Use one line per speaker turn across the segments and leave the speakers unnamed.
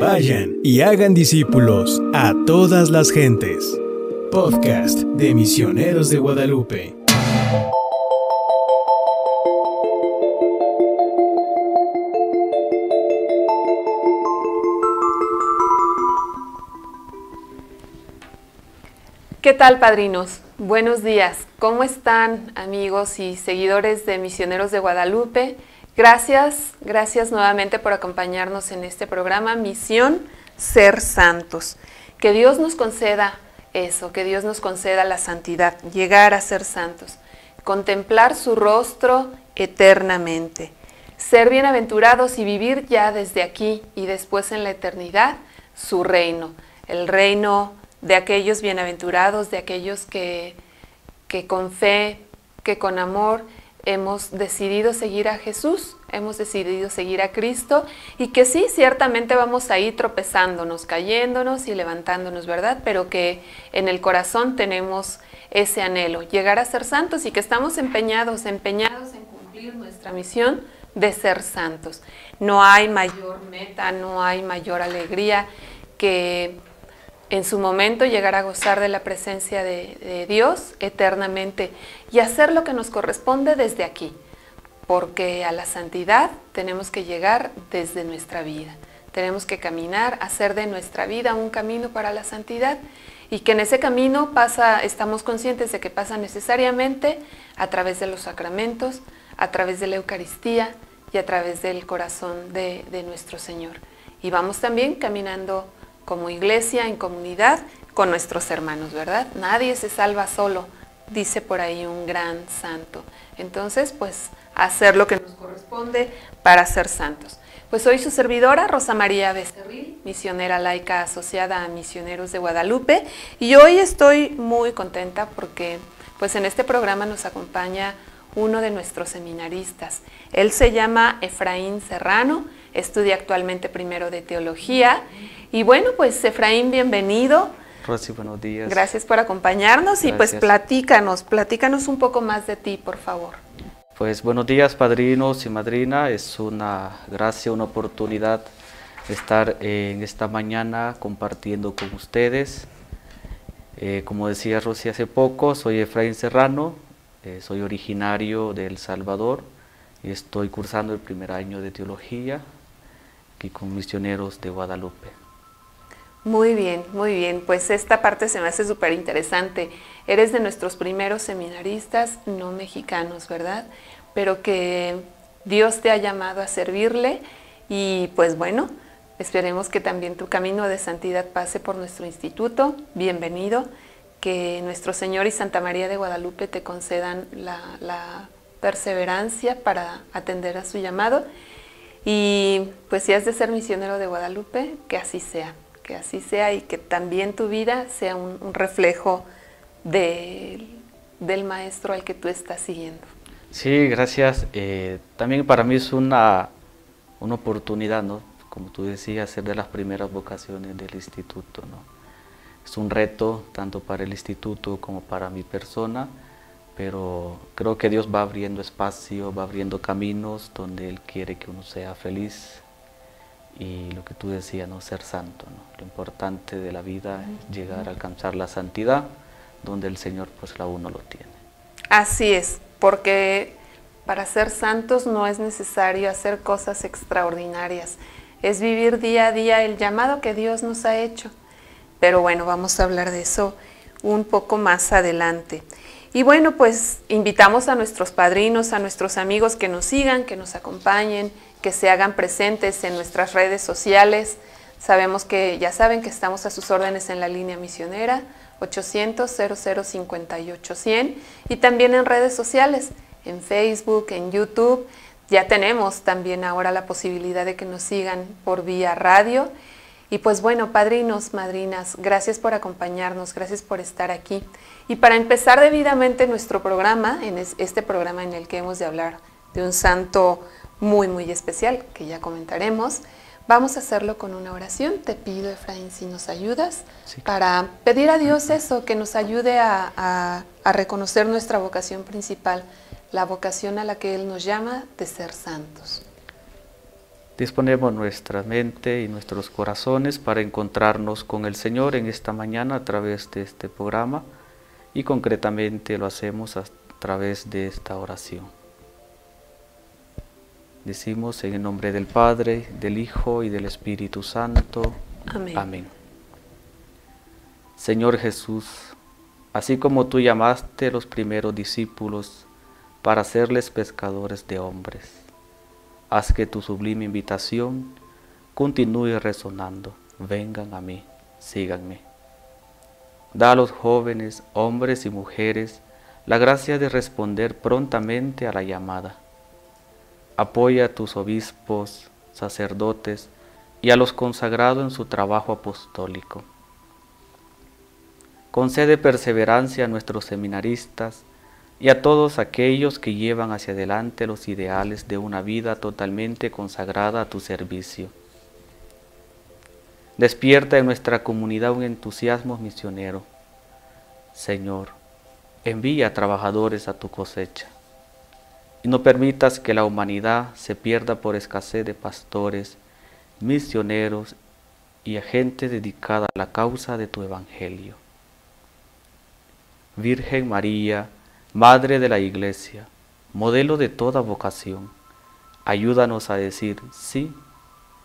Vayan y hagan discípulos a todas las gentes. Podcast de Misioneros de Guadalupe.
¿Qué tal, padrinos? Buenos días. ¿Cómo están, amigos y seguidores de Misioneros de Guadalupe? Gracias, gracias nuevamente por acompañarnos en este programa Misión Ser Santos. Que Dios nos conceda eso, que Dios nos conceda la santidad, llegar a ser santos, contemplar su rostro eternamente, ser bienaventurados y vivir ya desde aquí y después en la eternidad su reino, el reino de aquellos bienaventurados, de aquellos que, que con fe, que con amor hemos decidido seguir a Jesús, hemos decidido seguir a Cristo y que sí, ciertamente vamos a ir tropezándonos, cayéndonos y levantándonos, ¿verdad? Pero que en el corazón tenemos ese anhelo, llegar a ser santos y que estamos empeñados, empeñados en cumplir nuestra misión de ser santos. No hay mayor meta, no hay mayor alegría que en su momento llegar a gozar de la presencia de, Dios eternamente y hacer lo que nos corresponde desde aquí, porque a la santidad tenemos que llegar desde nuestra vida. Tenemos que caminar, hacer de nuestra vida un camino para la santidad y que en ese camino pasa, estamos conscientes de que pasa necesariamente a través de los sacramentos, a través de la Eucaristía y a través del corazón de, de nuestro Señor. Y vamos también caminando como iglesia, en comunidad, con nuestros hermanos, ¿verdad? Nadie se salva solo, dice por ahí un gran santo. Entonces, pues hacer lo que nos corresponde para ser santos. Pues soy su servidora, Rosa María Becerril, misionera laica asociada a Misioneros de Guadalupe, y hoy estoy muy contenta porque pues en este programa nos acompaña uno de nuestros seminaristas. Él se llama Efraín Serrano, estudia actualmente primero de teología y bueno, pues Efraín, bienvenido.
Rosy, buenos días.
Gracias por acompañarnos y pues platícanos, platícanos un poco más de ti, por favor.
Pues buenos días, padrinos y madrina. Es una gracia, una oportunidad estar en esta mañana compartiendo con ustedes. Eh, como decía Rosy hace poco, soy Efraín Serrano, eh, soy originario de El Salvador y estoy cursando el primer año de teología aquí con misioneros de Guadalupe.
Muy bien, muy bien. Pues esta parte se me hace súper interesante. Eres de nuestros primeros seminaristas no mexicanos, ¿verdad? Pero que Dios te ha llamado a servirle y pues bueno, esperemos que también tu camino de santidad pase por nuestro instituto. Bienvenido. Que nuestro Señor y Santa María de Guadalupe te concedan la, la perseverancia para atender a su llamado. Y pues si has de ser misionero de Guadalupe, que así sea que así sea y que también tu vida sea un, reflejo del maestro al que tú estás siguiendo.
Sí, gracias. Eh, también para mí es una, una oportunidad, ¿no? Como tú decías, ser de las primeras vocaciones del instituto, ¿no? Es un reto tanto para el instituto como para mi persona, pero creo que Dios va abriendo espacio, va abriendo caminos donde Él quiere que uno sea feliz, y lo que tú decías, ¿no? ser santo. Lo importante de la vida es llegar a alcanzar la santidad donde el Señor pues la uno lo tiene.
Así es, porque para ser santos no es necesario hacer cosas extraordinarias, es vivir día a día el llamado que Dios nos ha hecho. Pero bueno, vamos a hablar de eso un poco más adelante. Y bueno, pues invitamos a nuestros padrinos, a nuestros amigos que nos sigan, que nos acompañen, que se hagan presentes en nuestras redes sociales. Sabemos que ya saben que estamos a sus órdenes en la línea misionera 800 0058 100 y también en redes sociales, en Facebook, en YouTube. Ya tenemos también ahora la posibilidad de que nos sigan por vía radio. Y pues bueno, padrinos, madrinas, gracias por acompañarnos, gracias por estar aquí. Y para empezar debidamente nuestro programa, en este programa en el que hemos de hablar de un santo muy, muy especial, que ya comentaremos. Vamos a hacerlo con una oración. Te pido, Efraín, si nos ayudas, para pedir a Dios eso, que nos ayude a, a reconocer nuestra vocación principal, la vocación a la que Él nos llama de ser santos.
Disponemos nuestra mente y nuestros corazones para encontrarnos con el Señor en esta mañana a través de este programa y concretamente lo hacemos a través de esta oración. Decimos en el nombre del Padre, del Hijo y del Espíritu Santo.
Amén.
Amén. Señor Jesús, así como tú llamaste a los primeros discípulos para hacerles pescadores de hombres, haz que tu sublime invitación continúe resonando. Vengan a mí, síganme. Da a los jóvenes, hombres y mujeres, la gracia de responder prontamente a la llamada. Apoya a tus obispos, sacerdotes y a los consagrados en su trabajo apostólico. Concede perseverancia a nuestros seminaristas y a todos aquellos que llevan hacia adelante los ideales de una vida totalmente consagrada a tu servicio. Despierta en nuestra comunidad un entusiasmo misionero. Señor, envía trabajadores a tu cosecha y no permitas que la humanidad se pierda por escasez de pastores, misioneros y gente dedicada a la causa de tu evangelio. Virgen María, Madre de la Iglesia, modelo de toda vocación, ayúdanos a decir sí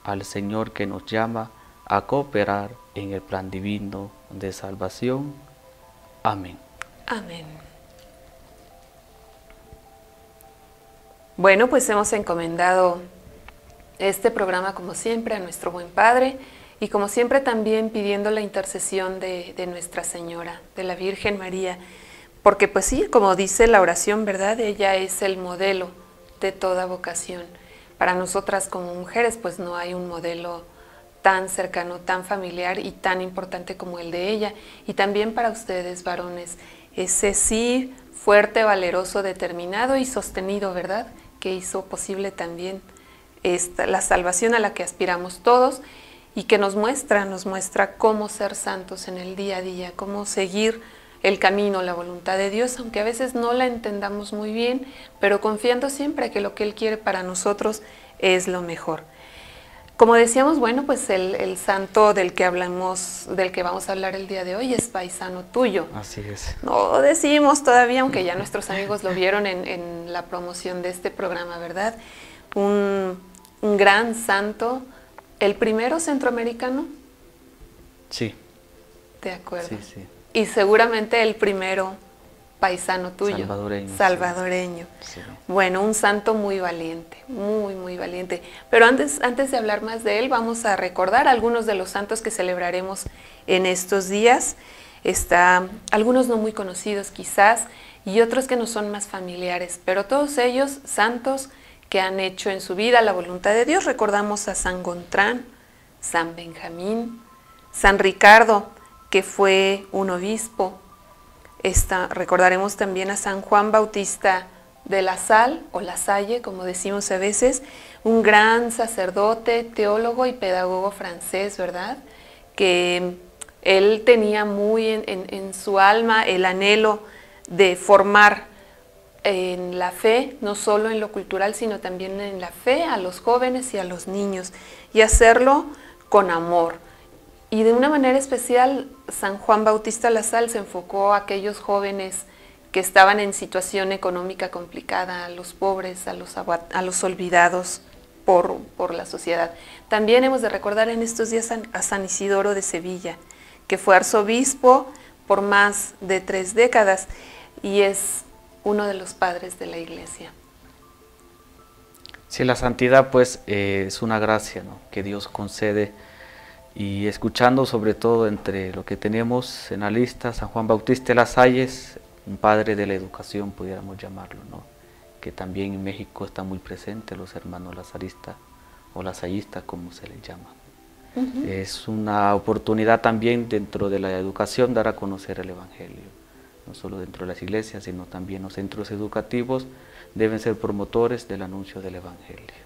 al Señor que nos llama a cooperar en el plan divino de salvación. Amén.
Amén. Bueno, pues hemos encomendado este programa como siempre a nuestro buen Padre y como siempre también pidiendo la intercesión de, de, Nuestra Señora, de la Virgen María, porque pues sí, como dice la oración, ¿verdad? Ella es el modelo de toda vocación. Para nosotras como mujeres pues no hay un modelo tan cercano, tan familiar y tan importante como el de ella. Y también para ustedes, varones, ese sí fuerte, valeroso, determinado y sostenido, ¿verdad? Que hizo posible también la salvación a la que aspiramos todos y que nos muestra, nos muestra cómo ser santos en el día a día, cómo seguir el camino, la voluntad de Dios, aunque a veces no la entendamos muy bien, pero confiando siempre que lo que Él quiere para nosotros es lo mejor. Como decíamos, bueno, pues el, el, santo del que hablamos, del que vamos a hablar el día de hoy es paisano tuyo.
Así es.
No decimos todavía, aunque ya nuestros amigos lo vieron en, en la promoción de este programa, ¿verdad? Un, un, gran santo, el primero centroamericano.
Sí.
De acuerdo.
Sí, sí.
Y seguramente el primero paisano tuyo.
Salvadoreño.
Salvadoreño.
Sí.
Bueno, un santo muy valiente, muy, muy valiente. Pero antes, antes de hablar más de él, vamos a recordar algunos de los santos que celebraremos en estos días. Está, algunos no muy conocidos quizás y otros que no son más familiares, pero todos ellos santos que han hecho en su vida la voluntad de Dios. Recordamos a San Gontrán, San Benjamín, San Ricardo, que fue un obispo, recordaremos también a San Juan Bautista de la Sal, o La Salle, como decimos a veces, un gran sacerdote, teólogo y pedagogo francés, ¿verdad? Que él tenía muy en, en su alma el anhelo de formar en la fe, no solo en lo cultural, sino también en la fe a los jóvenes y a los niños, y hacerlo con amor. Y de una manera especial, San Juan Bautista Sal se enfocó a aquellos jóvenes que estaban en situación económica complicada, a los pobres, a los, olvidados por, por, la sociedad. También hemos de recordar en estos días a San Isidoro de Sevilla, que fue arzobispo por más de tres décadas y es uno de los padres de la iglesia.
Sí, la santidad pues eh, es una gracia ¿no? que Dios concede y escuchando sobre todo entre lo que tenemos en la lista, San Juan Bautista de las Salles, un padre de la educación, pudiéramos llamarlo, ¿no? que también en México está muy presente, los hermanos lazaristas o lasallistas, como se les llama. Uh -huh. Es una oportunidad también dentro de la educación dar a conocer el Evangelio, no solo dentro de las iglesias, sino también los centros educativos deben ser promotores del anuncio del Evangelio.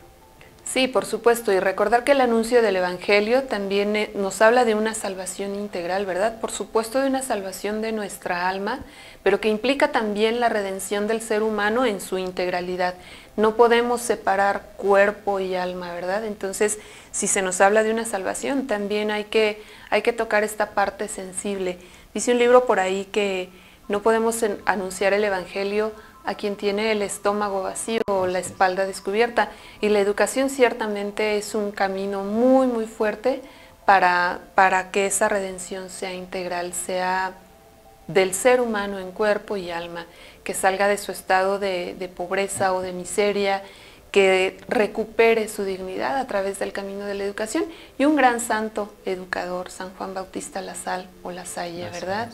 Sí, por supuesto, y recordar que el anuncio del Evangelio también eh, nos habla de una salvación integral, ¿verdad? Por supuesto de una salvación de nuestra alma, pero que implica también la redención del ser humano en su integralidad. No podemos separar cuerpo y alma, ¿verdad? Entonces, si se nos habla de una salvación, también hay que, hay que tocar esta parte sensible. Dice un libro por ahí que no podemos anunciar el Evangelio a quien tiene el estómago vacío o la espalda descubierta. Y la educación ciertamente es un camino muy, muy fuerte para, para que esa redención sea integral, sea del ser humano en cuerpo y alma, que salga de su estado de, de pobreza o de miseria, que recupere su dignidad a través del camino de la educación. Y un gran santo educador, San Juan Bautista La Sal o La Salle, ¿verdad?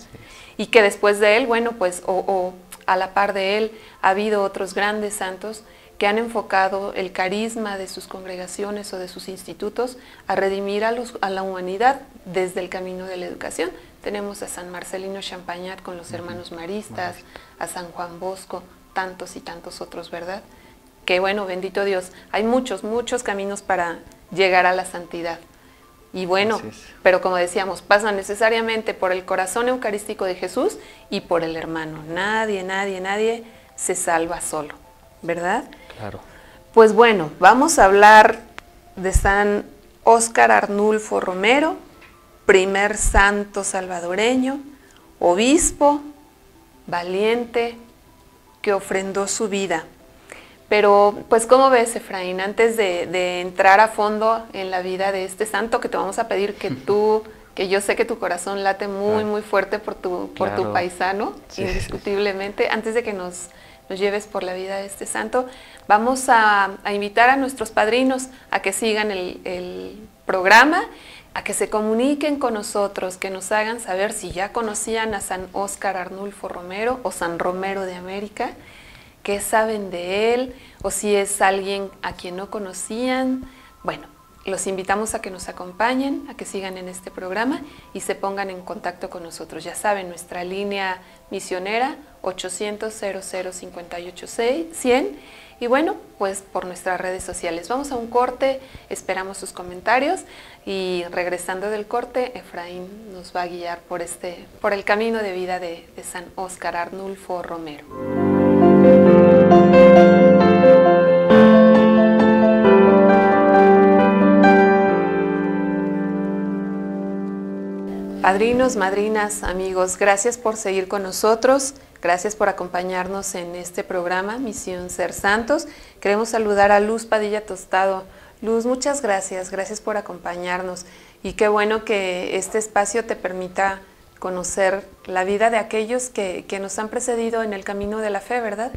Y que después de él, bueno, pues, o a la par de él ha habido otros grandes santos que han enfocado el carisma de sus congregaciones o de sus institutos a redimir a, los, a la humanidad desde el camino de la educación. Tenemos a San Marcelino Champagnat con los hermanos maristas, a San Juan Bosco, tantos y tantos otros, ¿verdad? Que bueno, bendito Dios, hay muchos, muchos caminos para llegar a la santidad. Y bueno, pero como decíamos, pasa necesariamente por el corazón eucarístico de Jesús y por el hermano. Nadie, nadie, nadie se salva solo, ¿verdad?
Claro.
Pues bueno, vamos a hablar de San Óscar Arnulfo Romero, primer santo salvadoreño, obispo, valiente, que ofrendó su vida pero, pues, ¿cómo ves, Efraín? Antes de, entrar a fondo en la vida de este santo, que te vamos a pedir que tú, que yo sé que tu corazón late muy, muy fuerte por tu, por tu paisano, indiscutiblemente, antes de que nos, nos, lleves por la vida de este santo, vamos a, invitar a nuestros padrinos a que sigan el, el programa a que se comuniquen con nosotros, que nos hagan saber si ya conocían a San Óscar Arnulfo Romero o San Romero de América qué saben de él o si es alguien a quien no conocían. Bueno, los invitamos a que nos acompañen, a que sigan en este programa y se pongan en contacto con nosotros. Ya saben, nuestra línea misionera 800 58 100 y bueno, pues por nuestras redes sociales. Vamos a un corte, esperamos sus comentarios y regresando del corte, Efraín nos va a guiar por, este, por el camino de vida de, de San Óscar Arnulfo Romero. Padrinos, madrinas, amigos, gracias por seguir con nosotros, gracias por acompañarnos en este programa Misión Ser Santos. Queremos saludar a Luz Padilla Tostado. Luz, muchas gracias, gracias por acompañarnos y qué bueno que este espacio te permita conocer la vida de aquellos que, nos han precedido en el camino de la fe, ¿verdad?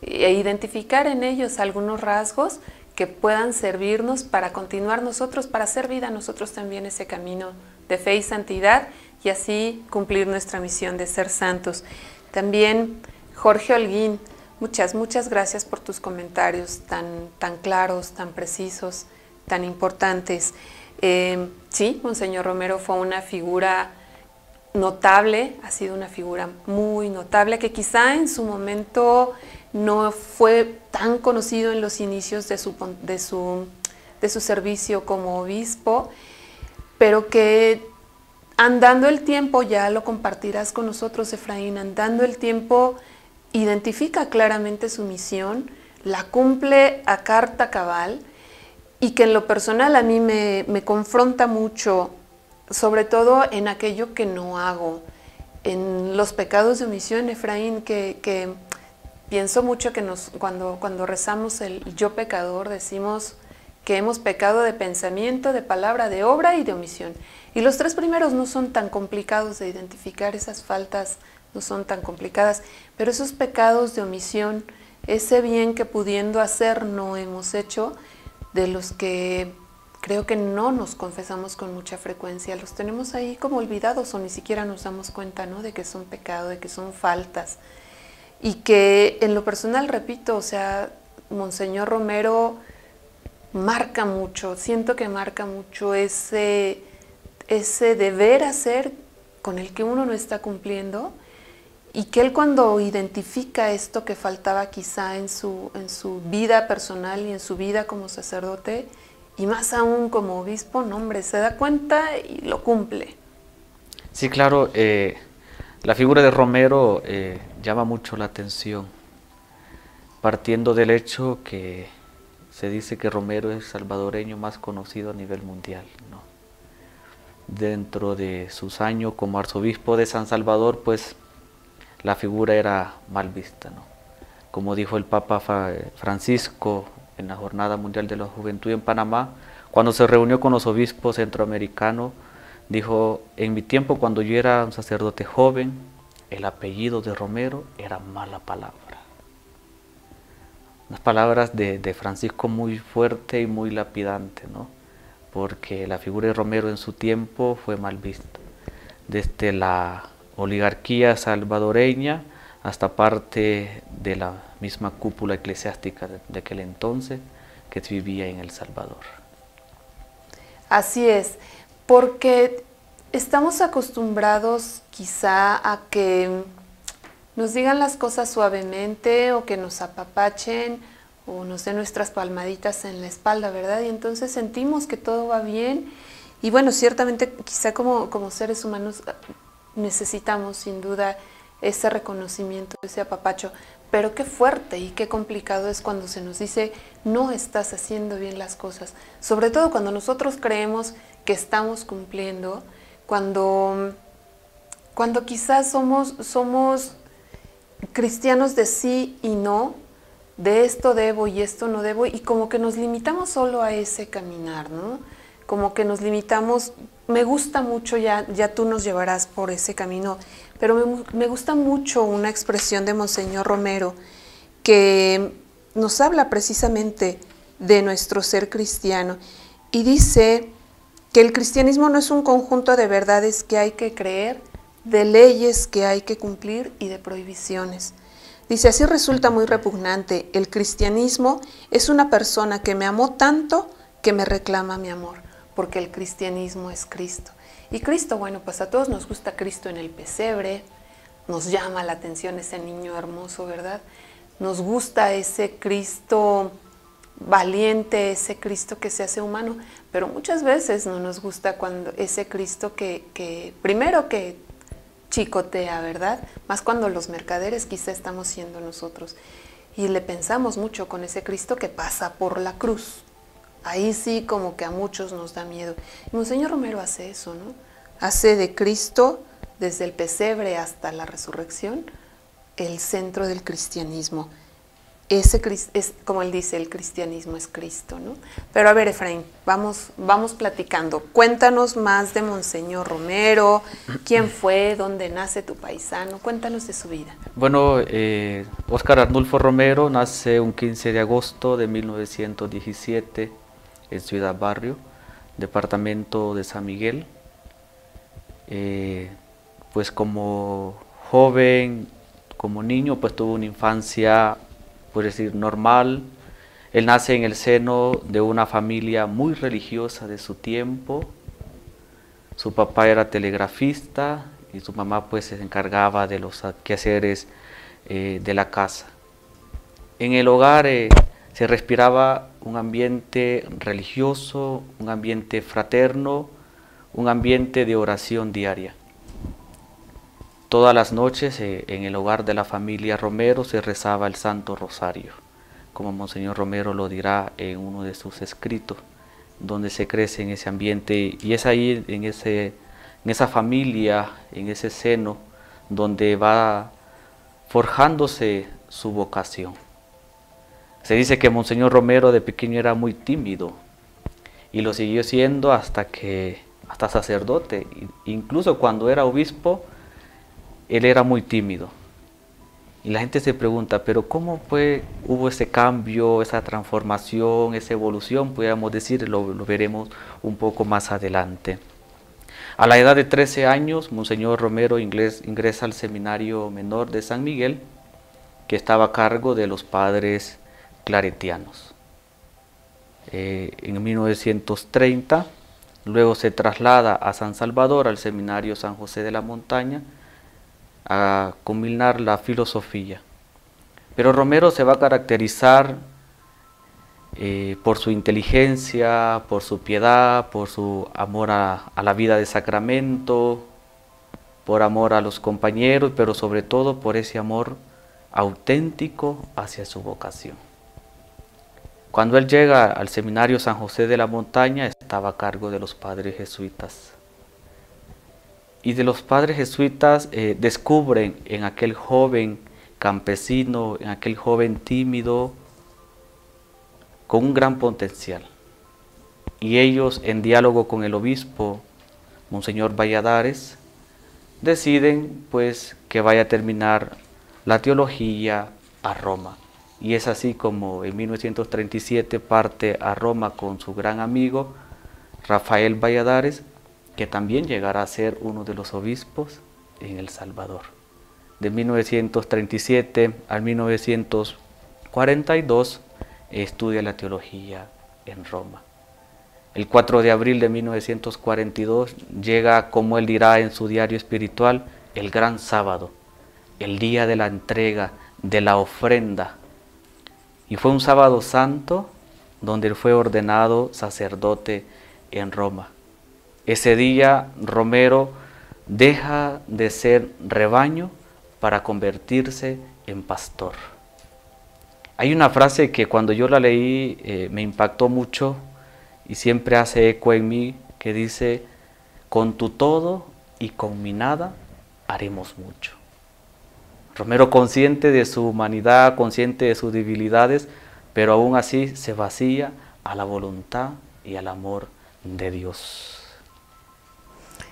E identificar en ellos algunos rasgos que puedan servirnos para continuar nosotros, para hacer vida nosotros también ese camino de fe y santidad y así cumplir nuestra misión de ser santos. También Jorge Holguín, muchas, muchas gracias por tus comentarios tan, tan claros, tan precisos, tan importantes. Eh, sí, Monseñor Romero fue una figura notable, ha sido una figura muy notable que quizá en su momento no fue tan conocido en los inicios de su, de su, de su servicio como obispo pero que andando el tiempo, ya lo compartirás con nosotros, Efraín, andando el tiempo identifica claramente su misión, la cumple a carta cabal y que en lo personal a mí me, confronta mucho, sobre todo en aquello que no hago, en los pecados de omisión, Efraín, que, pienso mucho que nos, cuando, cuando rezamos el yo pecador decimos que hemos pecado de pensamiento, de palabra, de obra y de omisión. Y los tres primeros no son tan complicados de identificar, esas faltas no son tan complicadas, pero esos pecados de omisión, ese bien que pudiendo hacer no hemos hecho, de los que creo que no nos confesamos con mucha frecuencia, los tenemos ahí como olvidados o ni siquiera nos damos cuenta ¿no? de que son pecado, de que son faltas. Y que en lo personal, repito, o sea, Monseñor Romero, marca mucho, siento que marca mucho ese, ese deber hacer con el que uno no está cumpliendo y que él cuando identifica esto que faltaba quizá en su, en su vida personal y en su vida como sacerdote, y más aún como obispo, no hombre, se da cuenta y lo cumple.
Sí, claro, eh, la figura de Romero eh, llama mucho la atención, partiendo del hecho que se dice que Romero es el salvadoreño más conocido a nivel mundial. ¿no? Dentro de sus años como arzobispo de San Salvador, pues la figura era mal vista. ¿no? Como dijo el Papa Francisco en la Jornada Mundial de la Juventud en Panamá, cuando se reunió con los obispos centroamericanos, dijo, en mi tiempo cuando yo era un sacerdote joven, el apellido de Romero era mala palabra. Unas palabras de, de Francisco muy fuerte y muy lapidante, ¿no? porque la figura de Romero en su tiempo fue mal vista. Desde la oligarquía salvadoreña hasta parte de la misma cúpula eclesiástica de, aquel entonces que vivía en El Salvador.
Así es, porque estamos acostumbrados quizá a que nos digan las cosas suavemente o que nos apapachen o nos den nuestras palmaditas en la espalda, ¿verdad? Y entonces sentimos que todo va bien. Y bueno, ciertamente quizá como, como seres humanos necesitamos sin duda ese reconocimiento, ese apapacho. Pero qué fuerte y qué complicado es cuando se nos dice no estás haciendo bien las cosas. Sobre todo cuando nosotros creemos que estamos cumpliendo, cuando, cuando quizás somos, somos cristianos de sí y no, de esto debo y esto no debo, y como que nos limitamos solo a ese caminar, ¿no? Como que nos limitamos, me gusta mucho, ya, ya tú nos llevarás por ese camino, pero me, gusta mucho una expresión de Monseñor Romero que nos habla precisamente de nuestro ser cristiano y dice que el cristianismo no es un conjunto de verdades que hay que creer, de leyes que hay que cumplir y de prohibiciones. Dice, así resulta muy repugnante, el cristianismo es una persona que me amó tanto que me reclama mi amor porque el cristianismo es Cristo. Y Cristo, bueno, pues a todos nos gusta Cristo en el pesebre, nos llama la atención ese niño hermoso, ¿verdad? Nos gusta ese Cristo valiente, ese Cristo que se hace humano, pero muchas veces no nos gusta cuando ese Cristo que, que primero que chicotea, ¿verdad? Más cuando los mercaderes quizá estamos siendo nosotros. Y le pensamos mucho con ese Cristo que pasa por la cruz, Ahí sí como que a muchos nos da miedo. Y Monseñor Romero hace eso, ¿no? Hace de Cristo, desde el pesebre hasta la resurrección, el centro del cristianismo. Ese es como él dice, el cristianismo es Cristo, ¿no? Pero a ver, Efraín, vamos, vamos platicando. Cuéntanos más de Monseñor Romero, quién fue, dónde nace tu paisano, cuéntanos de su vida.
Bueno, eh, Óscar Arnulfo Romero nace un 15 de agosto de 1917 en Ciudad Barrio, departamento de San Miguel. Eh, pues como joven, como niño, pues tuvo una infancia, por decir, normal. Él nace en el seno de una familia muy religiosa de su tiempo. Su papá era telegrafista y su mamá pues se encargaba de los quehaceres eh, de la casa. En el hogar eh, se respiraba un ambiente religioso, un ambiente fraterno, un ambiente de oración diaria. Todas las noches eh, en el hogar de la familia Romero se rezaba el Santo Rosario, como Monseñor Romero lo dirá en uno de sus escritos, donde se crece en ese ambiente y es ahí en, ese, en esa familia, en ese seno, donde va forjándose su vocación. Se dice que Monseñor Romero de pequeño era muy tímido y lo siguió siendo hasta que hasta sacerdote, incluso cuando era obispo, él era muy tímido. Y la gente se pregunta, pero ¿cómo fue, hubo ese cambio, esa transformación, esa evolución? Podríamos decir, lo, veremos un poco más adelante. A la edad de 13 años, Monseñor Romero ingresa al seminario menor de San Miguel, que estaba a cargo de los padres claretianos. Eh, en 1930, luego se traslada a San Salvador, al Seminario San José de la Montaña, a combinar la filosofía. Pero Romero se va a caracterizar eh, por su inteligencia, por su piedad, por su amor a, a, la vida de sacramento, por amor a los compañeros, pero sobre todo por ese amor auténtico hacia su vocación. Cuando él llega al seminario San José de la Montaña, estaba a cargo de los padres jesuitas. Y de los padres jesuitas eh, descubren en aquel joven campesino, en aquel joven tímido, con un gran potencial. Y ellos, en diálogo con el obispo, Monseñor Valladares, deciden pues que vaya a terminar la teología a Roma. Y es así como en 1937 parte a Roma con su gran amigo Rafael Valladares que también llegará a ser uno de los obispos en El Salvador. De 1937 al 1942 estudia la teología en Roma. El 4 de abril de 1942 llega, como él dirá en su diario espiritual, el gran sábado, el día de la entrega, de la ofrenda. Y fue un sábado santo donde él fue ordenado sacerdote en Roma. Ese día Romero deja de ser rebaño para convertirse en pastor. Hay una frase que cuando yo la leí eh, me impactó mucho y siempre hace eco en mí que dice, con tu todo y con mi nada haremos mucho. Romero consciente de su humanidad, consciente de sus debilidades, pero aún así se vacía a la voluntad y al amor de Dios.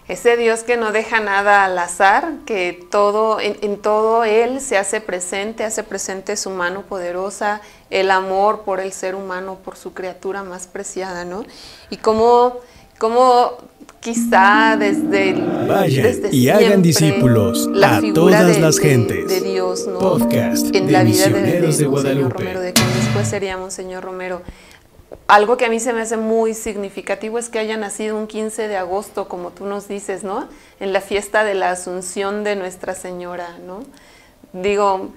Ese Dios que no deja nada al azar, que todo, en, todo Él se hace presente, hace presente su mano poderosa, el amor por el ser humano, por su criatura más preciada, ¿no? Y cómo, cómo quizá desde,
el, y hagan discípulos a todas las gentes.
De, Dios, ¿no?
Podcast en la vida de, de, Guadalupe.
Romero, de que después seríamos Señor Romero algo que a mí se me hace muy significativo es que haya nacido un 15 de agosto, como tú nos dices, ¿no? En la fiesta de la Asunción de Nuestra Señora, ¿no? Digo,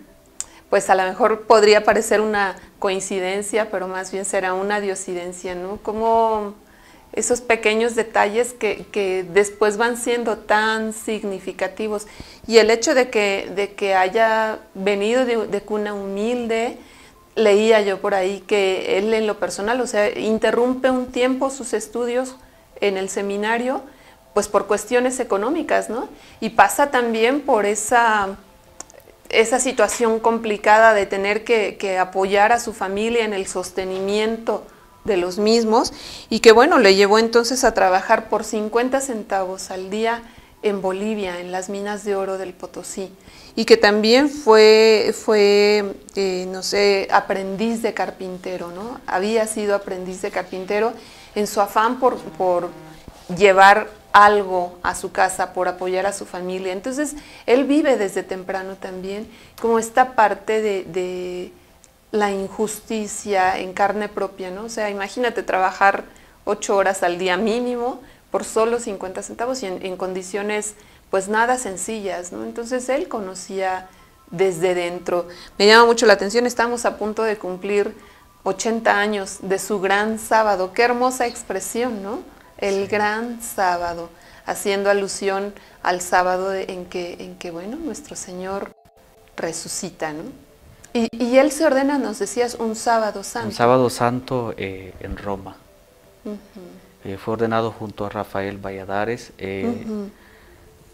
pues a lo mejor podría parecer una coincidencia, pero más bien será una diosidencia, ¿no? Como esos pequeños detalles que, después van siendo tan significativos. Y el hecho de que, de que haya venido de cuna humilde, leía yo por ahí que él en lo personal, o sea, interrumpe un tiempo sus estudios en el seminario, pues por cuestiones económicas, ¿no? Y pasa también por esa, esa situación complicada de tener que, que apoyar a su familia en el sostenimiento de los mismos y que bueno, le llevó entonces a trabajar por 50 centavos al día en Bolivia, en las minas de oro del Potosí y que también fue, fue eh, no sé, aprendiz de carpintero, ¿no? Había sido aprendiz de carpintero en su afán por, por llevar algo a su casa, por apoyar a su familia. Entonces, él vive desde temprano también como esta parte de, de la injusticia en carne propia, ¿no? O sea, imagínate trabajar ocho horas al día mínimo por solo 50 centavos y en, en condiciones pues nada sencillas, ¿no? Entonces él conocía desde dentro. Me llama mucho la atención, estamos a punto de cumplir 80 años de su gran sábado. Qué hermosa expresión, ¿no? El gran sábado, haciendo alusión al sábado en, que, en que, bueno, nuestro Señor resucita, ¿no? Y, él se ordena, nos decías, un sábado santo.
Un sábado santo eh, en Roma. Eh, fue ordenado junto a Rafael Valladares. Eh,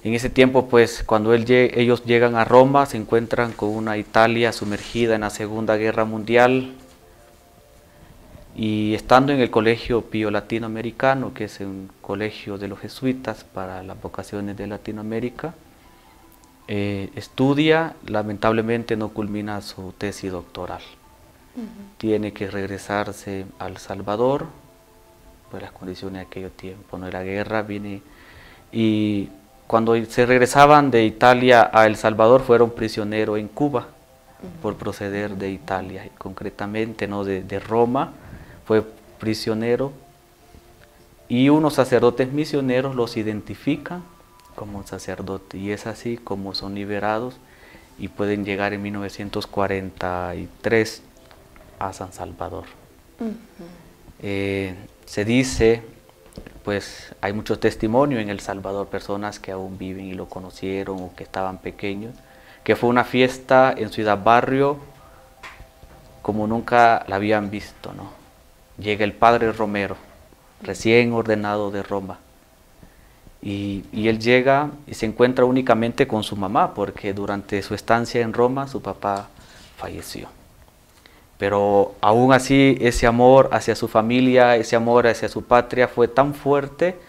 en ese tiempo, pues, cuando ellos llegan a Roma, se encuentran con una Italia sumergida en la Segunda Guerra Mundial. Y estando en el Colegio Pío Latinoamericano, que es un colegio de los jesuitas para las vocaciones de Latinoamérica, eh, estudia, lamentablemente no culmina su tesis doctoral. Tiene que regresarse al Salvador, por las condiciones de aquel tiempo, no era guerra, viene y cuando se regresaban de Italia a El Salvador fueron prisioneros en Cuba por proceder de Italia, concretamente no de, Roma, fue prisionero y unos sacerdotes misioneros los identifican como sacerdote. Y es así como son liberados y pueden llegar en 1943 a San Salvador. Eh, se dice, pues hay mucho testimonio en El Salvador, personas que aún viven y lo conocieron o que estaban pequeños, que fue una fiesta en Ciudad Barrio como nunca la habían visto, ¿no? Llega el padre Romero, recién ordenado de Roma, y, y, él llega y se encuentra únicamente con su mamá, porque durante su estancia en Roma su papá falleció. Pero aún así ese amor hacia su familia, ese amor hacia su patria fue tan fuerte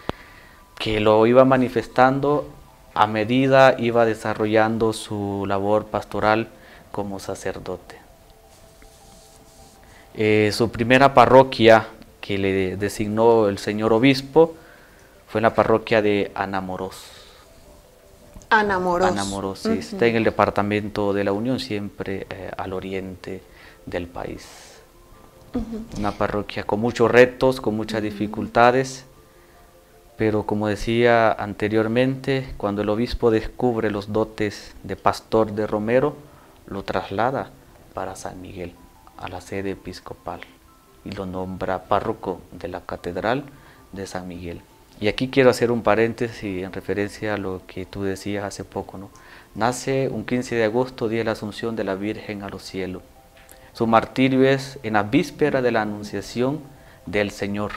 que lo iba manifestando a medida iba desarrollando su labor pastoral como sacerdote. Eh, su primera parroquia que le designó el señor obispo fue en la parroquia de Anamoros.
Anamoros.
Anamoros, sí, está en el departamento de la Unión, siempre eh, al oriente del país. Una parroquia con muchos retos, con muchas dificultades, pero como decía anteriormente, cuando el obispo descubre los dotes de pastor de Romero, lo traslada para San Miguel, a la sede episcopal, y lo nombra párroco de la catedral de San Miguel. Y aquí quiero hacer un paréntesis en referencia a lo que tú decías hace poco, ¿no? Nace un 15 de agosto, día de la Asunción de la Virgen a los cielos. Su martirio es en la víspera de la Anunciación del Señor.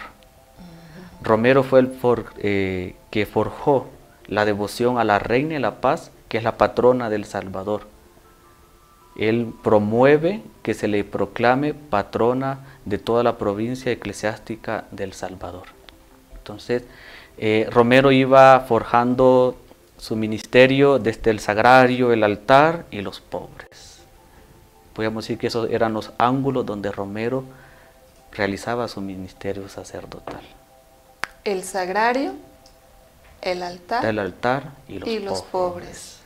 Romero fue el eh, que forjó la devoción a la Reina de la Paz, que es la patrona del Salvador. Él promueve que se le proclame patrona de toda la provincia eclesiástica del Salvador. Entonces, eh, Romero iba forjando su ministerio desde el sagrario, el altar y los pobres. Podríamos decir que esos eran los ángulos donde Romero realizaba su ministerio sacerdotal.
El sagrario, el altar,
el altar y los, pobres.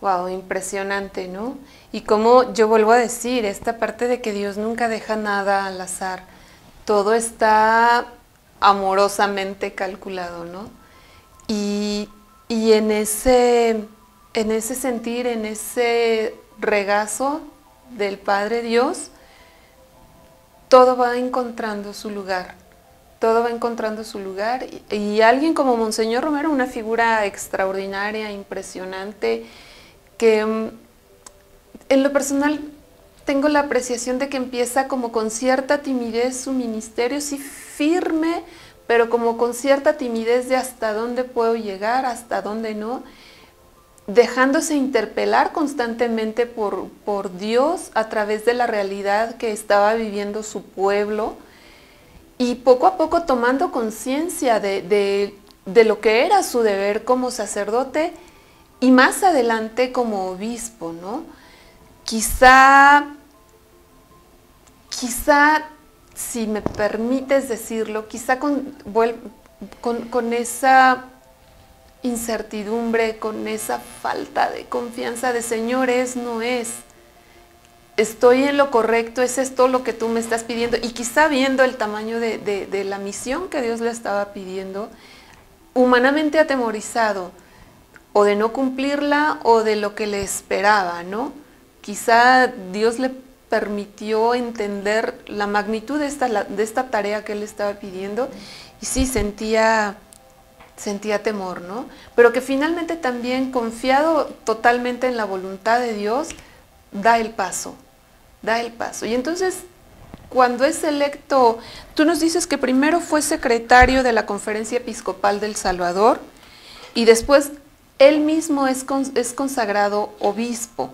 Wow, impresionante, ¿no? Y como yo vuelvo a decir, esta parte de que Dios nunca deja nada al azar, todo está amorosamente calculado, ¿no? Y, en, ese, en ese sentir, en ese regazo del Padre Dios, todo va encontrando su lugar, todo va encontrando su lugar. Y, alguien como Monseñor Romero, una figura extraordinaria, impresionante, que mm, en lo personal tengo la apreciación de que empieza como con cierta timidez su ministerio, sí firme, pero como con cierta timidez de hasta dónde puedo llegar, hasta dónde no, dejándose interpelar constantemente por, por Dios a través de la realidad que estaba viviendo su pueblo y poco a poco tomando conciencia de, de, lo que era su deber como sacerdote y más adelante como obispo, ¿no? Quizá, quizá si me permites decirlo, quizá con, con, esa incertidumbre, con esa falta de confianza de Señor es, no es. Estoy en lo correcto, es esto lo que tú me estás pidiendo. Y quizá viendo el tamaño de, de la misión que Dios le estaba pidiendo, humanamente atemorizado, o de no cumplirla o de lo que le esperaba, ¿no? Quizá Dios le permitió entender la magnitud de esta, de esta tarea que él estaba pidiendo y sí sentía, sentía temor, ¿no? Pero que finalmente también confiado totalmente en la voluntad de Dios, da el paso, da el paso. Y entonces, cuando es electo, tú nos dices que primero fue secretario de la Conferencia Episcopal del Salvador y después él mismo es, es consagrado obispo.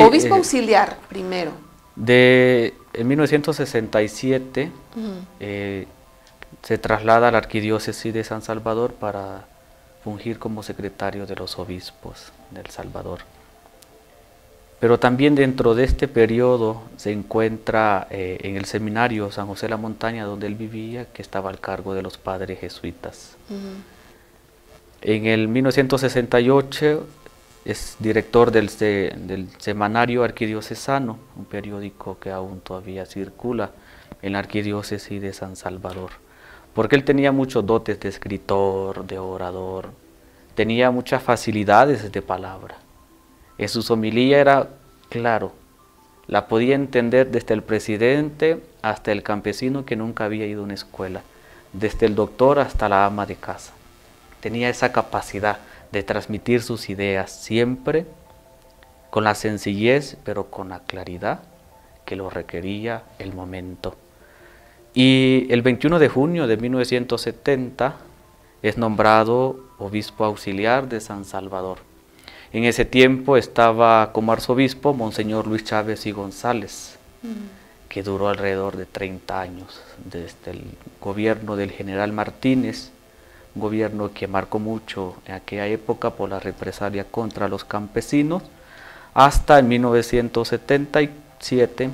Obispo eh, auxiliar primero.
De en 1967 eh, se traslada a la arquidiócesis de San Salvador para fungir como secretario de los obispos del Salvador. Pero también dentro de este periodo se encuentra eh, en el seminario San José de la Montaña donde él vivía, que estaba al cargo de los padres jesuitas. En el 1968 es director del, del, Semanario Arquidiocesano, un periódico que aún todavía circula en la Arquidiócesis de San Salvador, porque él tenía muchos dotes de escritor, de orador, tenía muchas facilidades de palabra. En su homilía era claro, la podía entender desde el presidente hasta el campesino que nunca había ido a una escuela, desde el doctor hasta la ama de casa. Tenía esa capacidad de transmitir sus ideas siempre con la sencillez, pero con la claridad que lo requería el momento. Y el 21 de junio de 1970 es nombrado obispo auxiliar de San Salvador. En ese tiempo estaba como arzobispo Monseñor Luis Chávez y González, mm. que duró alrededor de 30 años, desde el gobierno del general Martínez, un gobierno que marcó mucho en aquella época por la represalia contra los campesinos, hasta en 1977,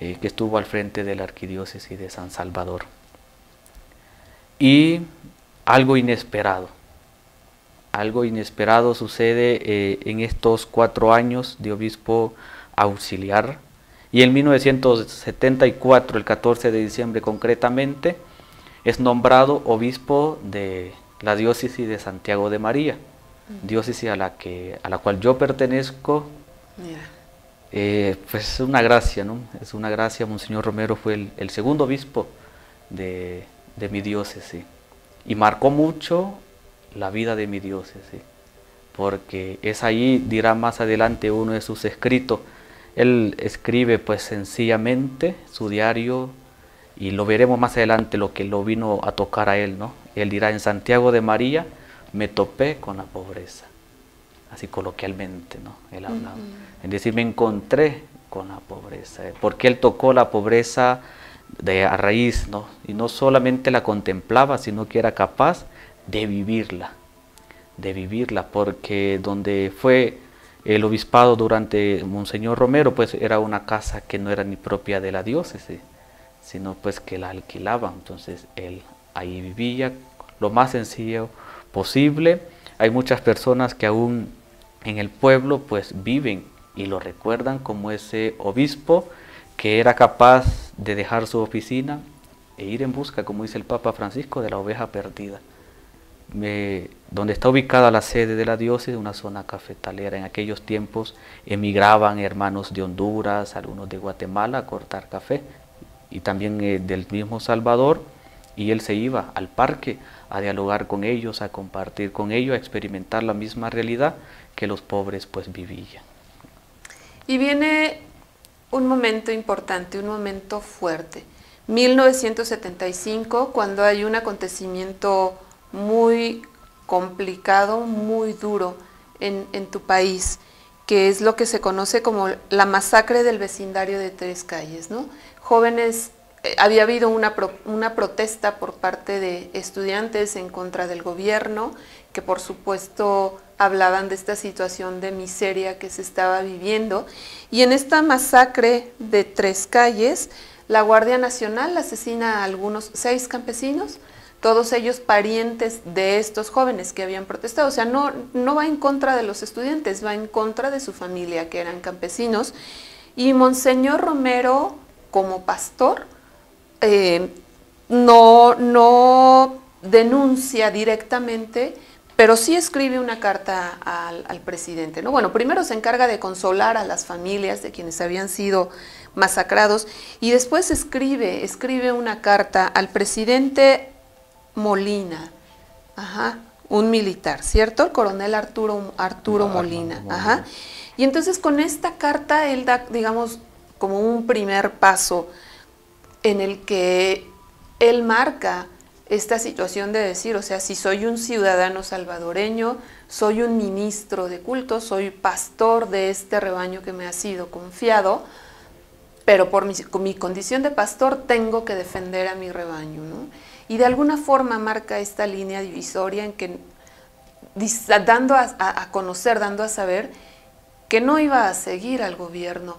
eh, que estuvo al frente de la arquidiócesis de San Salvador. Y algo inesperado algo inesperado sucede eh, en estos cuatro años de obispo auxiliar. Y en 1974, el 14 de diciembre concretamente, es nombrado obispo de la diócesis de Santiago de María, diócesis a la, que, a la cual yo pertenezco. Eh, pues es una gracia, ¿no? Es una gracia. Monseñor Romero fue el, segundo obispo de, de mi diócesis y marcó mucho la vida de mi diócesis, porque es ahí, dirá más adelante uno de sus escritos, él escribe pues sencillamente su diario y lo veremos más adelante lo que lo vino a tocar a él, ¿no? Él dirá, en Santiago de María me topé con la pobreza, así coloquialmente, ¿no? Él hablaba. Es decir, me encontré con la pobreza, ¿eh? porque él tocó la pobreza de a raíz, ¿no? Y no solamente la contemplaba, sino que era capaz de vivirla, de vivirla, porque donde fue el obispado durante Monseñor Romero, pues era una casa que no era ni propia de la diócesis, sino pues que la alquilaban, entonces él ahí vivía lo más sencillo posible. Hay muchas personas que aún en el pueblo pues viven y lo recuerdan como ese obispo que era capaz de dejar su oficina e ir en busca, como dice el Papa Francisco, de la oveja perdida donde está ubicada la sede de la diócesis, una zona cafetalera. En aquellos tiempos emigraban hermanos de Honduras, algunos de Guatemala a cortar café y también eh, del mismo Salvador y él se iba al parque a dialogar con ellos, a compartir con ellos, a experimentar la misma realidad que los pobres pues vivían.
Y viene un momento importante, un momento fuerte. 1975, cuando hay un acontecimiento muy complicado, muy duro en, tu país, que es lo que se conoce como la masacre del vecindario de Tres Calles, ¿no? Jóvenes, eh, había habido una, una protesta por parte de estudiantes en contra del gobierno, que por supuesto hablaban de esta situación de miseria que se estaba viviendo. Y en esta masacre de Tres Calles, la Guardia Nacional asesina a algunos seis campesinos, todos ellos parientes de estos jóvenes que habían protestado. O sea, no, no va en contra de los estudiantes, va en contra de su familia, que eran campesinos. Y Monseñor Romero, como pastor, eh, no, no denuncia directamente, pero sí escribe una carta al, al, presidente. ¿no? Bueno, primero se encarga de consolar a las familias de quienes habían sido masacrados y después escribe, escribe una carta al presidente Molina, ajá, un militar, ¿cierto? El coronel Arturo, Arturo Molina, ajá. Y entonces con esta carta él da, digamos, como un primer paso en el que él marca esta situación de decir, o sea, si soy un ciudadano salvadoreño, soy un ministro de culto, soy pastor de este rebaño que me ha sido confiado, pero por mi, condición de pastor tengo que defender a mi rebaño, ¿no? y de alguna forma marca esta línea divisoria en que dando a, conocer, dando a saber que no iba a seguir al gobierno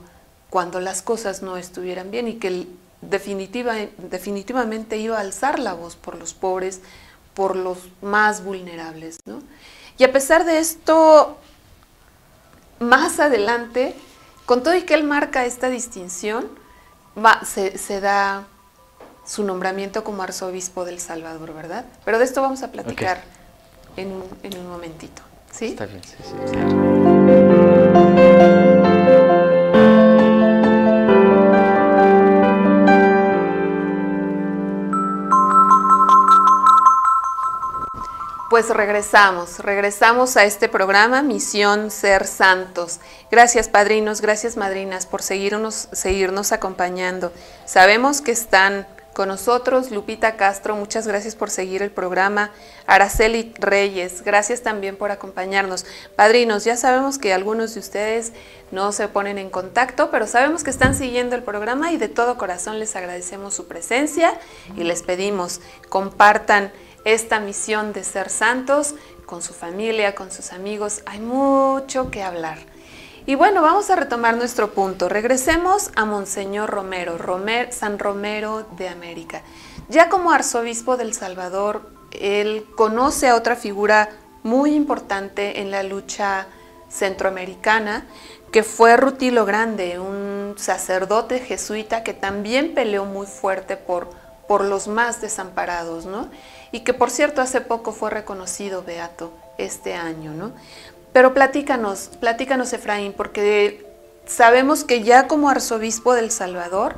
cuando las cosas no estuvieran bien y que definitiva, definitivamente iba a alzar la voz por los pobres, por los más vulnerables. Y a pesar de esto, más adelante, con todo y que él marca esta distinción, va, se, se da su nombramiento como arzobispo del Salvador, ¿verdad? Pero de esto vamos a platicar en un, en un momentito. ¿Sí?
Está bien, sí, sí.
Pues regresamos, regresamos a este programa Misión Ser Santos. Gracias padrinos, gracias madrinas por seguirnos, seguirnos acompañando. Sabemos que están con nosotros Lupita Castro, muchas gracias por seguir el programa. Araceli Reyes, gracias también por acompañarnos. Padrinos, ya sabemos que algunos de ustedes no se ponen en contacto, pero sabemos que están siguiendo el programa y de todo corazón les agradecemos su presencia y les pedimos compartan esta misión de ser santos con su familia, con sus amigos. Hay mucho que hablar. Y bueno, vamos a retomar nuestro punto. Regresemos a Monseñor Romero, San Romero de América. Ya como arzobispo del Salvador, él conoce a otra figura muy importante en la lucha centroamericana, que fue Rutilo Grande, un sacerdote jesuita que también peleó muy fuerte por, por los más desamparados, ¿no? Y que por cierto hace poco fue reconocido Beato este año, ¿no? Pero platícanos, platícanos Efraín, porque sabemos que ya como arzobispo del Salvador,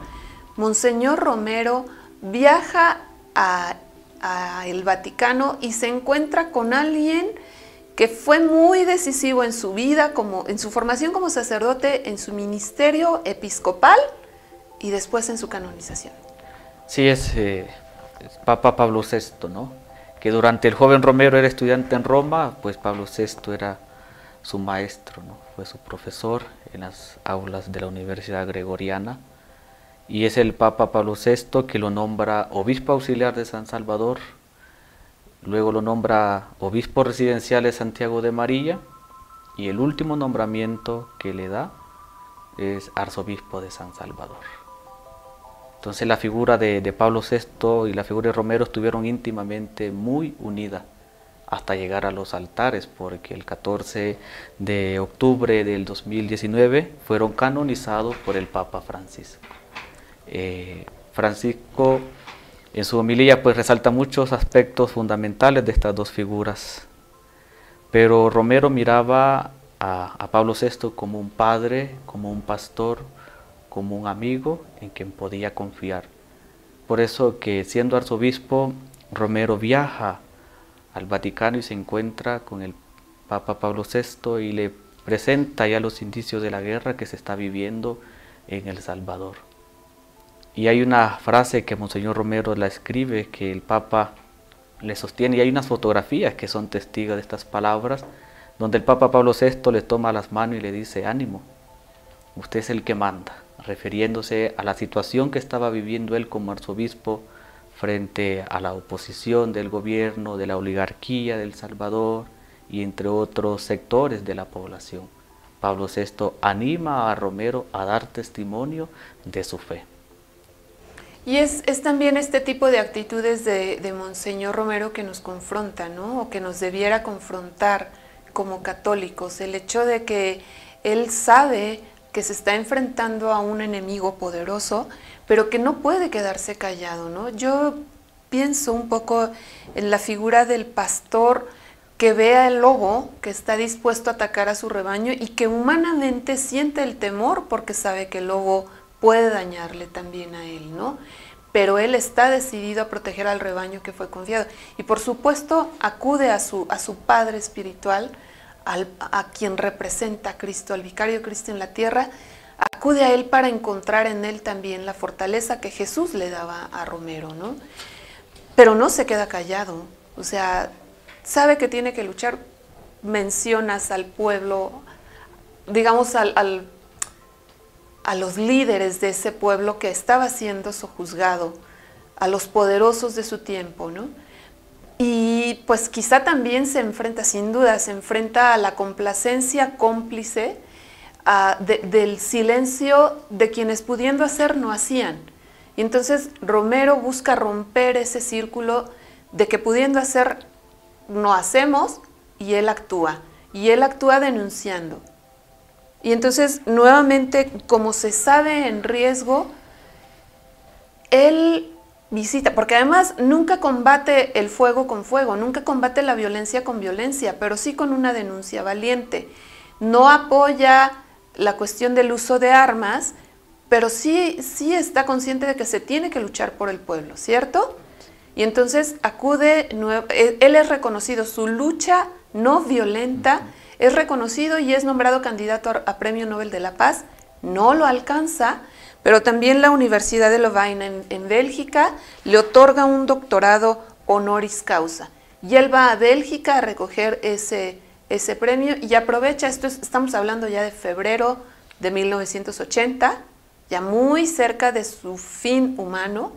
Monseñor Romero viaja a, el Vaticano y se encuentra con alguien que fue muy decisivo en su vida, como, en su formación como sacerdote, en su ministerio episcopal y después en su canonización.
Sí, es eh, Papa Pablo VI, ¿no? que durante el joven Romero era estudiante en Roma, pues Pablo VI era su maestro, fue su profesor en las aulas de la Universidad Gregoriana y es el Papa Pablo VI que lo nombra obispo auxiliar de San Salvador, luego lo nombra obispo residencial de Santiago de María y el último nombramiento que le da es arzobispo de San Salvador. Entonces la figura de, Pablo VI y la figura de Romero estuvieron íntimamente muy unidas hasta llegar a los altares, porque el 14 de octubre del 2019 fueron canonizados por el Papa Francisco. Eh, Francisco en su homilía pues resalta muchos aspectos fundamentales de estas dos figuras, pero Romero miraba a, a Pablo VI como un padre, como un pastor, como un amigo en quien podía confiar. Por eso que siendo arzobispo, Romero viaja al Vaticano y se encuentra con el Papa Pablo VI y le presenta ya los indicios de la guerra que se está viviendo en El Salvador. Y hay una frase que Monseñor Romero la escribe que el Papa le sostiene y hay unas fotografías que son testigos de estas palabras donde el Papa Pablo VI le toma las manos y le dice, ánimo, usted es el que manda refiriéndose a la situación que estaba viviendo él como arzobispo frente a la oposición del gobierno, de la oligarquía del Salvador y entre otros sectores de la población. Pablo VI anima a Romero a dar testimonio de su fe.
Y es, también este tipo de actitudes de, de, Monseñor Romero que nos confronta, ¿no? O que nos debiera confrontar como católicos. El hecho de que él sabe que se está enfrentando a un enemigo poderoso, pero que no puede quedarse callado, ¿no? Yo pienso un poco en la figura del pastor que ve al lobo que está dispuesto a atacar a su rebaño y que humanamente siente el temor porque sabe que el lobo puede dañarle también a él, ¿no? Pero él está decidido a proteger al rebaño que fue confiado. Y por supuesto acude a su, a su padre espiritual, a quien representa a Cristo, al vicario Cristo en la tierra, acude a él para encontrar en él también la fortaleza que Jesús le daba a Romero, ¿no? Pero no se queda callado, o sea, sabe que tiene que luchar, mencionas al pueblo, digamos al, a los líderes de ese pueblo que estaba siendo sojuzgado, a los poderosos de su tiempo, ¿no? Y pues quizá también se enfrenta, sin duda, se enfrenta a la complacencia cómplice del silencio de quienes pudiendo hacer no hacían. Y entonces Romero busca romper ese círculo de que pudiendo hacer no hacemos y él actúa. Y él actúa denunciando. Y entonces nuevamente, como se sabe en riesgo, él visita, porque además nunca combate el fuego con fuego, nunca combate la violencia con violencia, pero sí con una denuncia valiente. No apoya la cuestión del uso de armas, pero sí, sí está consciente de que se tiene que luchar por el pueblo, ¿cierto? Y entonces acude, e, él es reconocido, su lucha no violenta es reconocido y es nombrado candidato a Premio Nobel de la Paz, no lo alcanza, pero también la Universidad de Louvain en, Bélgica le otorga un doctorado honoris causa. Y él va a Bélgica a recoger ese, ese premio y aprovecha, esto estamos hablando ya de febrero de 1980, ya muy cerca de su fin humano,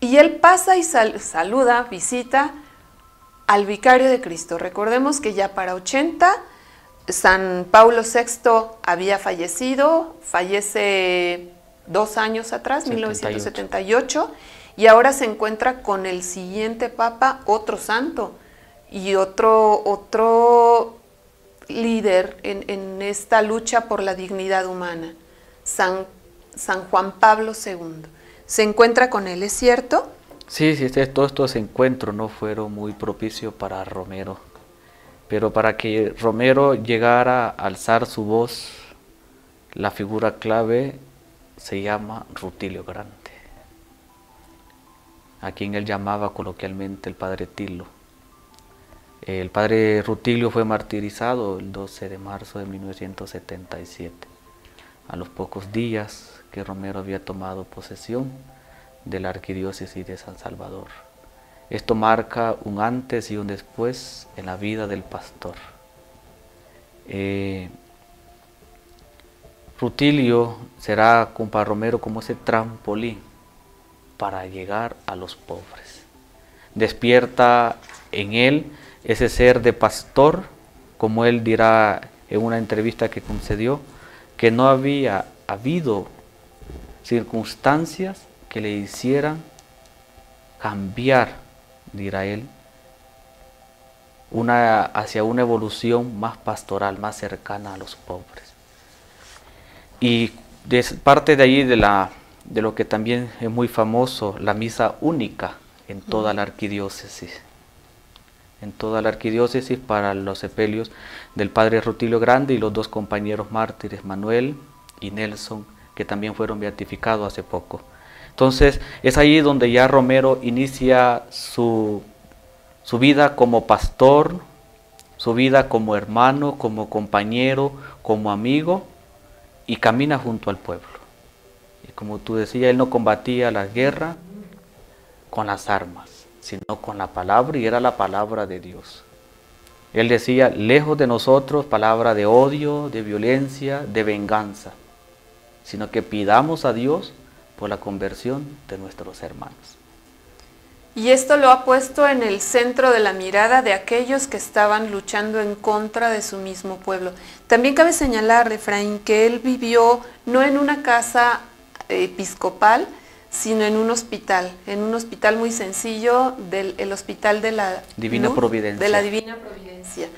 y él pasa y saluda, visita al vicario de Cristo. Recordemos que ya para 80 San Paulo VI había fallecido, fallece dos años atrás, 1978, y ahora se encuentra con el siguiente papa, otro santo y otro, otro líder en, esta lucha por la dignidad humana, San, San Juan Pablo II. Se encuentra con él, ¿es cierto?
Sí, sí, todos estos encuentros no fueron muy propicios para Romero pero para que Romero llegara a alzar su voz, la figura clave se llama Rutilio Grande, a quien él llamaba coloquialmente el padre Tilo. El padre Rutilio fue martirizado el 12 de marzo de 1977, a los pocos días que Romero había tomado posesión de la arquidiócesis de San Salvador. Esto marca un antes y un después en la vida del pastor. Eh, Rutilio será con Romero como ese trampolín para llegar a los pobres. Despierta en él ese ser de pastor, como él dirá en una entrevista que concedió, que no había habido circunstancias que le hicieran cambiar dirá él, una, hacia una evolución más pastoral, más cercana a los pobres. Y de, parte de ahí de, la, de lo que también es muy famoso, la misa única en toda la arquidiócesis. En toda la arquidiócesis para los sepelios del padre Rutilio Grande y los dos compañeros mártires, Manuel y Nelson, que también fueron beatificados hace poco. Entonces es ahí donde ya Romero inicia su, su vida como pastor, su vida como hermano, como compañero, como amigo y camina junto al pueblo. Y como tú decías, él no combatía la guerra con las armas, sino con la palabra y era la palabra de Dios. Él decía, lejos de nosotros palabra de odio, de violencia, de venganza, sino que pidamos a Dios por la conversión de nuestros hermanos.
Y esto lo ha puesto en el centro de la mirada de aquellos que estaban luchando en contra de su mismo pueblo. También cabe señalar, Efraín, que él vivió no en una casa episcopal, sino en un hospital, en un hospital muy sencillo, del el hospital de la
Divina Providencia.
De la Divina Providencia,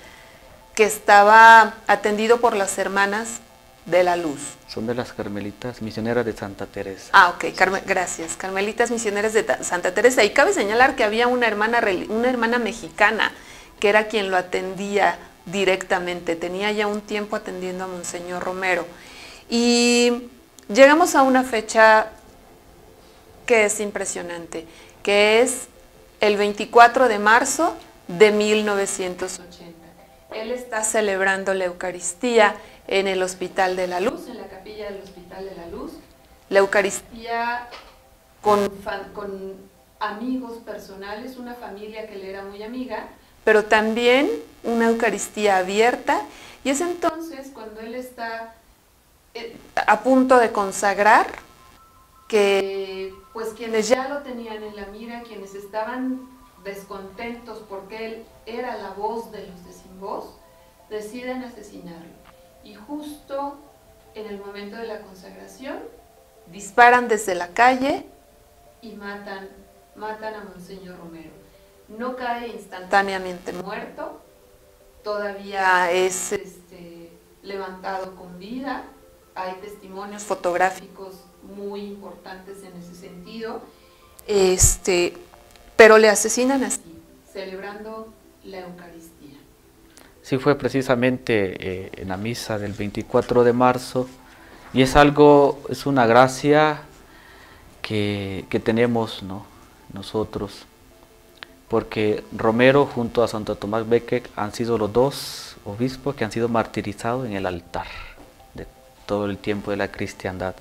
que estaba atendido por las hermanas de la Luz.
Son de las Carmelitas Misioneras de Santa Teresa.
Ah, ok, gracias. Carmelitas Misioneras de Santa Teresa. Y cabe señalar que había una hermana, una hermana mexicana que era quien lo atendía directamente. Tenía ya un tiempo atendiendo a Monseñor Romero. Y llegamos a una fecha que es impresionante, que es el 24 de marzo de 1980. Él está celebrando la Eucaristía en el Hospital de la Luz, en la capilla del Hospital de la Luz. La Eucaristía con, con amigos personales, una familia que le era muy amiga, pero también una Eucaristía abierta. Y es entonces cuando él está eh, a punto de consagrar que pues quienes ya lo tenían en la mira, quienes estaban descontentos porque él era la voz de los de sin voz, deciden asesinarlo y justo en el momento de la consagración disparan desde la calle. y matan, matan a Monseñor Romero. No cae instantáneamente muerto, todavía es este, levantado con vida, hay testimonios fotográficos. muy importantes en ese sentido, este, pero le asesinan así, celebrando la Eucaristía.
Sí, fue precisamente eh, en la misa del 24 de marzo y es algo, es una gracia que, que tenemos ¿no? nosotros, porque Romero junto a Santo Tomás Becket han sido los dos obispos que han sido martirizados en el altar de todo el tiempo de la cristiandad.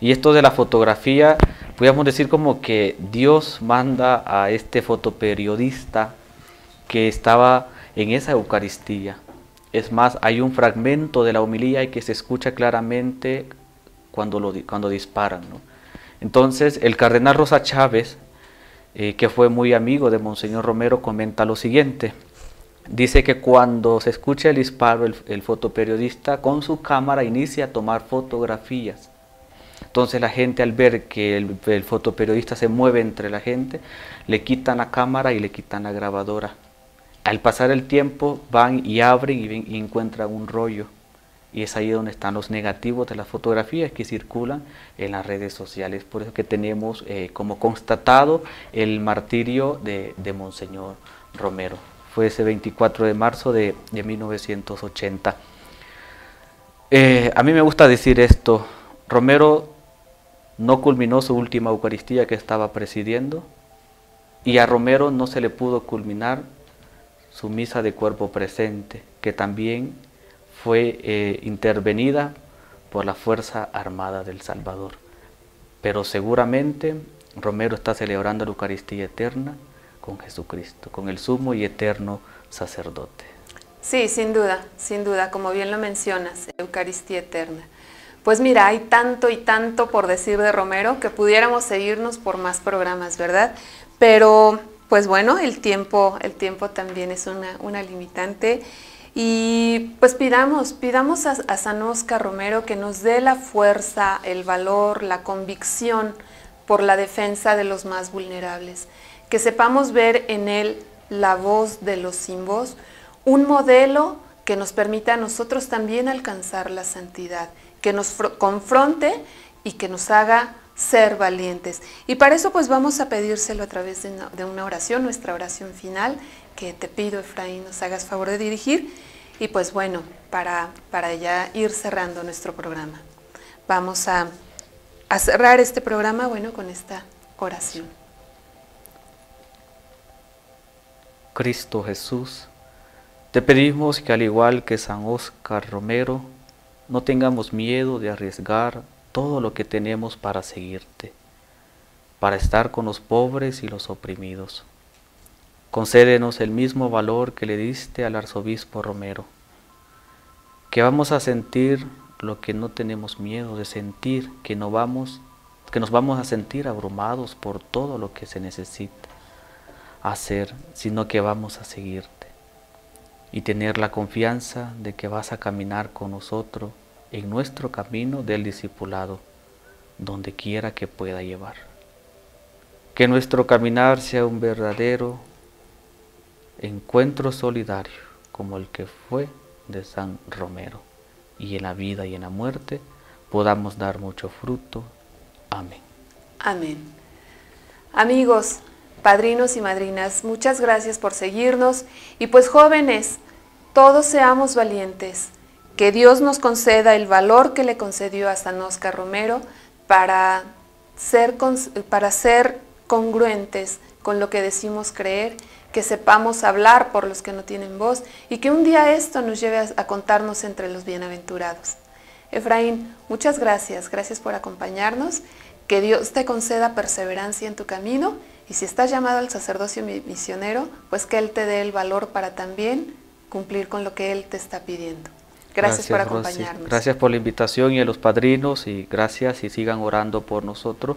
Y esto de la fotografía, podríamos decir como que Dios manda a este fotoperiodista que estaba en esa Eucaristía. Es más, hay un fragmento de la homilía que se escucha claramente cuando, lo, cuando disparan. Entonces, el cardenal Rosa Chávez, eh, que fue muy amigo de Monseñor Romero, comenta lo siguiente. Dice que cuando se escucha el disparo, el fotoperiodista con su cámara inicia a tomar fotografías entonces la gente al ver que el, fotoperiodista se mueve entre la gente, le quitan la cámara y le quitan la grabadora. Al pasar el tiempo van y abren y, encuentran un rollo. Y es ahí donde están los negativos de las fotografías que circulan en las redes sociales. Por eso que tenemos eh, como constatado el martirio de, Monseñor Romero. Fue ese 24 de marzo de, 1980. Eh, a mí me gusta decir esto. Romero no culminó su última Eucaristía que estaba presidiendo y a Romero no se le pudo culminar su misa de cuerpo presente, que también fue eh, intervenida por la Fuerza Armada del Salvador. Pero seguramente Romero está celebrando la Eucaristía eterna con Jesucristo, con el sumo y eterno sacerdote.
Sí, sin duda, sin duda, como bien lo mencionas, Eucaristía eterna. Pues mira, hay tanto y tanto por decir de Romero que pudiéramos seguirnos por más programas, ¿verdad? Pero pues bueno, el tiempo, el tiempo también es una, limitante. Y pues pidamos, pidamos a, a, San Oscar Romero que nos dé la fuerza, el valor, la convicción por la defensa de los más vulnerables. Que sepamos ver en él la voz de los sin voz, un modelo que nos permita a nosotros también alcanzar la santidad que nos confronte y que nos haga ser valientes. Y para eso pues vamos a pedírselo a través de una, oración, nuestra oración final, que te pido Efraín nos hagas favor de dirigir. Y pues bueno, para, para ya ir cerrando nuestro programa. Vamos a, cerrar este programa, bueno, con esta oración.
Cristo Jesús, te pedimos que al igual que San Oscar Romero, no tengamos miedo de arriesgar todo lo que tenemos para seguirte, para estar con los pobres y los oprimidos. Concédenos el mismo valor que le diste al arzobispo Romero, que vamos a sentir lo que no tenemos miedo de sentir, que no vamos que nos vamos a sentir abrumados por todo lo que se necesita hacer, sino que vamos a seguirte y tener la confianza de que vas a caminar con nosotros en nuestro camino del discipulado, donde quiera que pueda llevar. Que nuestro caminar sea un verdadero encuentro solidario, como el que fue de San Romero, y en la vida y en la muerte podamos dar mucho fruto. Amén.
Amén. Amigos, padrinos y madrinas, muchas gracias por seguirnos y pues jóvenes, todos seamos valientes que Dios nos conceda el valor que le concedió a San Oscar Romero para ser, congruentes con lo que decimos creer, que sepamos hablar por los que no tienen voz y que un día esto nos lleve a, contarnos entre los bienaventurados. Efraín, muchas gracias, gracias por acompañarnos, que Dios te conceda perseverancia en tu camino y si estás llamado al sacerdocio misionero, pues que Él te dé el valor para también cumplir con lo que Él te está pidiendo. Gracias, por acompañarnos.
Gracias por la invitación y a los padrinos y gracias y sigan orando por nosotros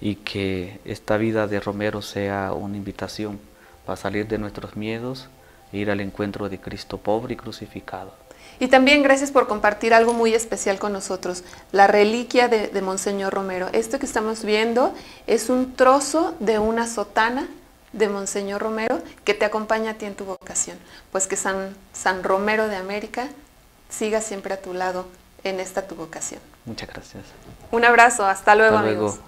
y que esta vida de Romero sea una invitación para salir de nuestros miedos e ir al encuentro de Cristo pobre y crucificado.
Y también gracias por compartir algo muy especial con nosotros, la reliquia de, de, Monseñor Romero. Esto que estamos viendo es un trozo de una sotana de Monseñor Romero que te acompaña a ti en tu vocación. Pues que San, San Romero de América siga siempre a tu lado en esta tu vocación.
Muchas gracias.
Un abrazo, hasta luego, hasta amigos.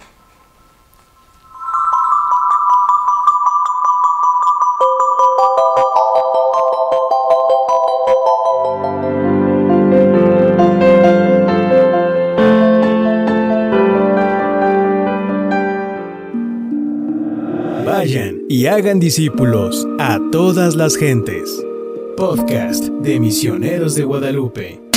Vayan y hagan discípulos a todas las gentes. Podcast de Misioneros de Guadalupe.